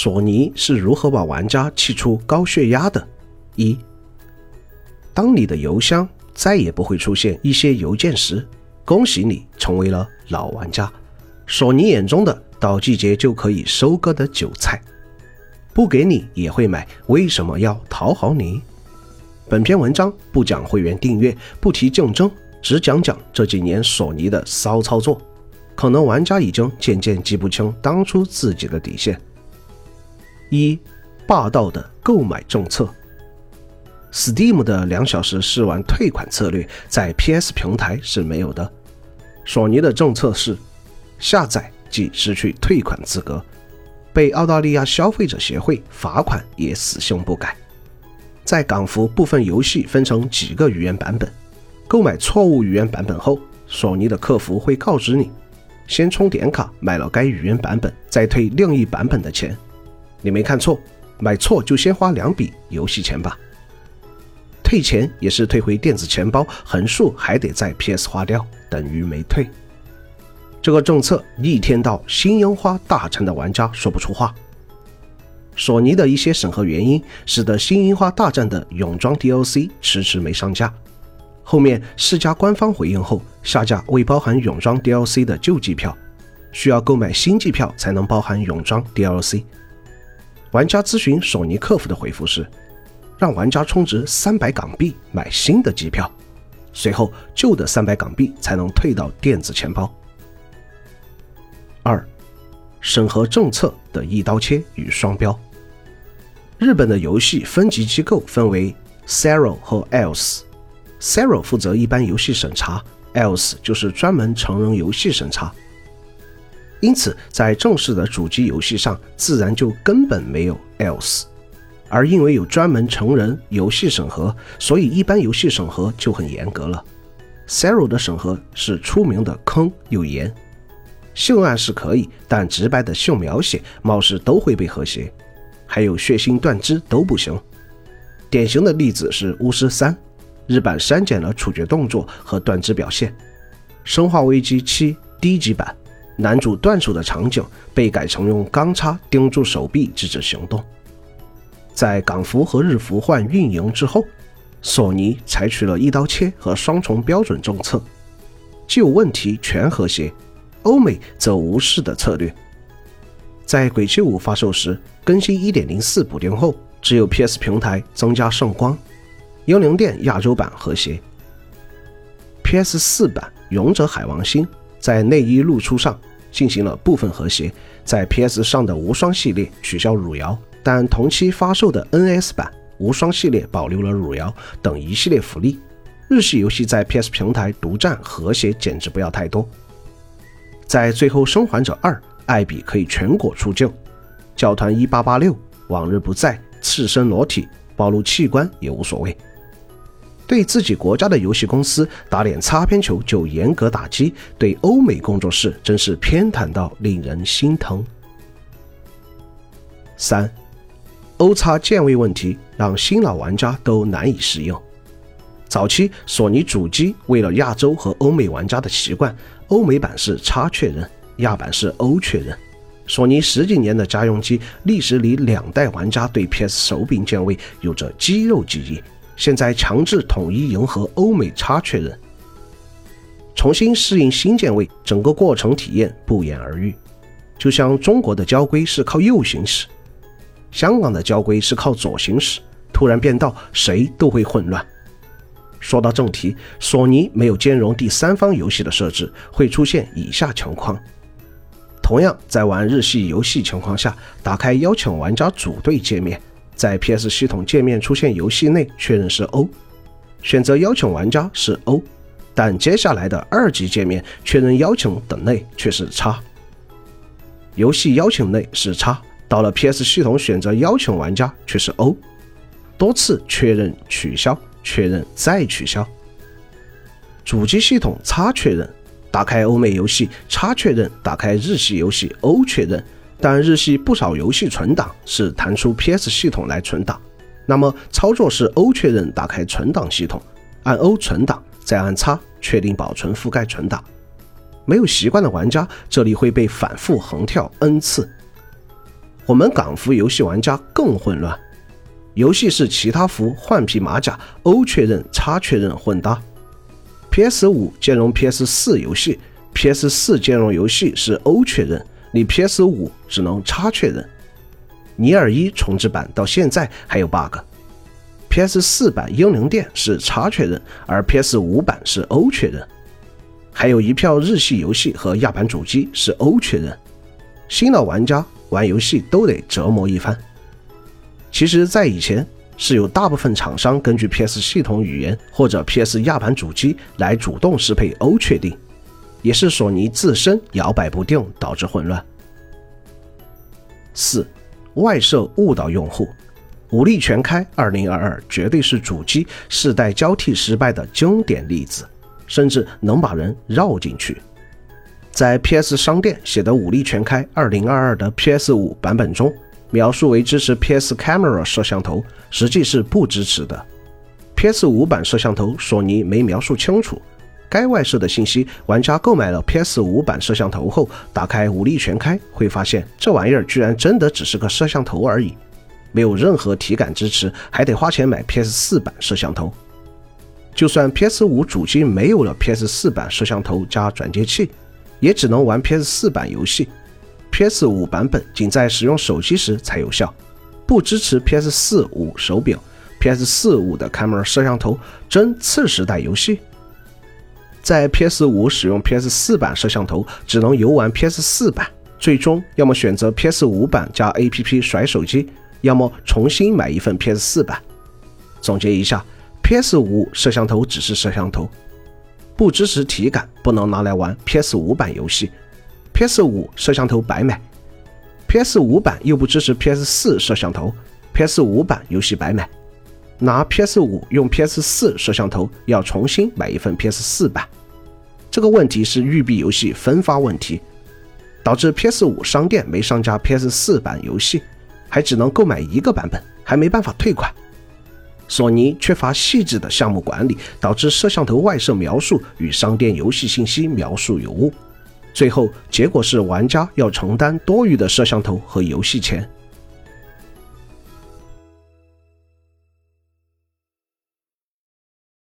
索尼是如何把玩家气出高血压的？一，当你的邮箱再也不会出现一些邮件时，恭喜你成为了老玩家。索尼眼中的到季节就可以收割的韭菜，不给你也会买，为什么要讨好你？本篇文章不讲会员订阅，不提竞争，只讲讲这几年索尼的骚操作。可能玩家已经渐渐记不清当初自己的底线。一，霸道的购买政策。Steam 的两小时试玩退款策略在 PS 平台是没有的。索尼的政策是，下载即失去退款资格，被澳大利亚消费者协会罚款也死性不改。在港服部分游戏分成几个语言版本，购买错误语言版本后，索尼的客服会告知你，先充点卡买了该语言版本，再退另一版本的钱。你没看错，买错就先花两笔游戏钱吧。退钱也是退回电子钱包，横竖还得在 PS 花掉，等于没退。这个政策逆天到新樱花大战的玩家说不出话。索尼的一些审核原因，使得新樱花大战的泳装 DLC 迟迟没上架。后面世嘉官方回应后，下架未包含泳装 DLC 的旧机票，需要购买新机票才能包含泳装 DLC。玩家咨询索尼客服的回复是，让玩家充值三百港币买新的机票，随后旧的三百港币才能退到电子钱包。二，审核政策的一刀切与双标。日本的游戏分级机构分为 Sero 和 Else。Sero 负责一般游戏审查，Else 就是专门成人游戏审查。因此，在正式的主机游戏上，自然就根本没有 else。而因为有专门成人游戏审核，所以一般游戏审核就很严格了。Zero 的审核是出名的坑又严，性暗示可以，但直白的性描写貌似都会被和谐，还有血腥断肢都不行。典型的例子是《巫师三》，日版删减了处决动作和断肢表现，《生化危机七》低级版。男主断手的场景被改成用钢叉钉住手臂制止行动。在港服和日服换运营之后，索尼采取了一刀切和双重标准政策，既有问题全和谐，欧美则无视的策略。在《鬼泣五》发售时，更新1.04补丁后，只有 PS 平台增加圣光，幽灵殿亚洲版和谐，PS 四版《勇者海王星》在内衣露出上。进行了部分和谐，在 PS 上的无双系列取消汝窑，但同期发售的 NS 版无双系列保留了汝窑等一系列福利。日系游戏在 PS 平台独占和谐，简直不要太多。在《最后生还者二》，艾比可以全国出救，教团一八八六往日不在，赤身裸体暴露器官也无所谓。对自己国家的游戏公司打脸擦边球就严格打击，对欧美工作室真是偏袒到令人心疼。三，欧叉键位问题让新老玩家都难以适应。早期索尼主机为了亚洲和欧美玩家的习惯，欧美版是叉确认，亚版是欧确认。索尼十几年的家用机历史里，两代玩家对 PS 手柄键位有着肌肉记忆。现在强制统一迎合欧美差确认，重新适应新键位，整个过程体验不言而喻。就像中国的交规是靠右行驶，香港的交规是靠左行驶，突然变道，谁都会混乱。说到正题，索尼没有兼容第三方游戏的设置，会出现以下情况：同样在玩日系游戏情况下，打开邀请玩家组队界面。在 PS 系统界面出现游戏内确认是 O，选择邀请玩家是 O，但接下来的二级界面确认邀请等内却是叉。游戏邀请内是叉，到了 PS 系统选择邀请玩家却是 O，多次确认取消，确认再取消。主机系统叉确认，打开欧美游戏叉确认，打开日系游戏 O 确认。但日系不少游戏存档是弹出 PS 系统来存档，那么操作是 O 确认打开存档系统，按 O 存档，再按叉确定保存覆盖存档。没有习惯的玩家，这里会被反复横跳 N 次。我们港服游戏玩家更混乱。游戏是其他服换皮马甲，O 确认、X 确认混搭。PS 五兼容 PS 四游戏，PS 四兼容游戏是 O 确认，你 PS 五只能 X 确认。尼尔一重置版到现在还有 bug，PS 四版英灵殿是 X 确认，而 PS 五版是 O 确认。还有一票日系游戏和亚版主机是 O 确认，新老玩家玩游戏都得折磨一番。其实，在以前是有大部分厂商根据 PS 系统语言或者 PS 亚版主机来主动适配 O 确定，也是索尼自身摇摆不定导致混乱。四，外设误导用户，武力全开2022绝对是主机世代交替失败的经典例子，甚至能把人绕进去。在 PS 商店写的武力全开2022的 PS 五版本中。描述为支持 PS Camera 摄像头，实际是不支持的。PS 五版摄像头，索尼没描述清楚。该外设的信息，玩家购买了 PS 五版摄像头后，打开武力全开，会发现这玩意儿居然真的只是个摄像头而已，没有任何体感支持，还得花钱买 PS 四版摄像头。就算 PS 五主机没有了 PS 四版摄像头加转接器，也只能玩 PS 四版游戏。PS 五版本仅在使用手机时才有效，不支持 PS 四五手柄。PS 四五的 Camera 摄像头真次时代游戏？在 PS 五使用 PS 四版摄像头，只能游玩 PS 四版，最终要么选择 PS 五版加 APP 甩手机，要么重新买一份 PS 四版。总结一下，PS 五摄像头只是摄像头，不支持体感，不能拿来玩 PS 五版游戏。PS 五摄像头白买，PS 五版又不支持 PS 四摄像头，PS 五版游戏白买。拿 PS 五用 PS 四摄像头要重新买一份 PS 四版，这个问题是育碧游戏分发问题，导致 PS 五商店没上架 PS 四版游戏，还只能购买一个版本，还没办法退款。索尼缺乏细致的项目管理，导致摄像头外设描述与商店游戏信息描述有误。最后结果是玩家要承担多余的摄像头和游戏钱。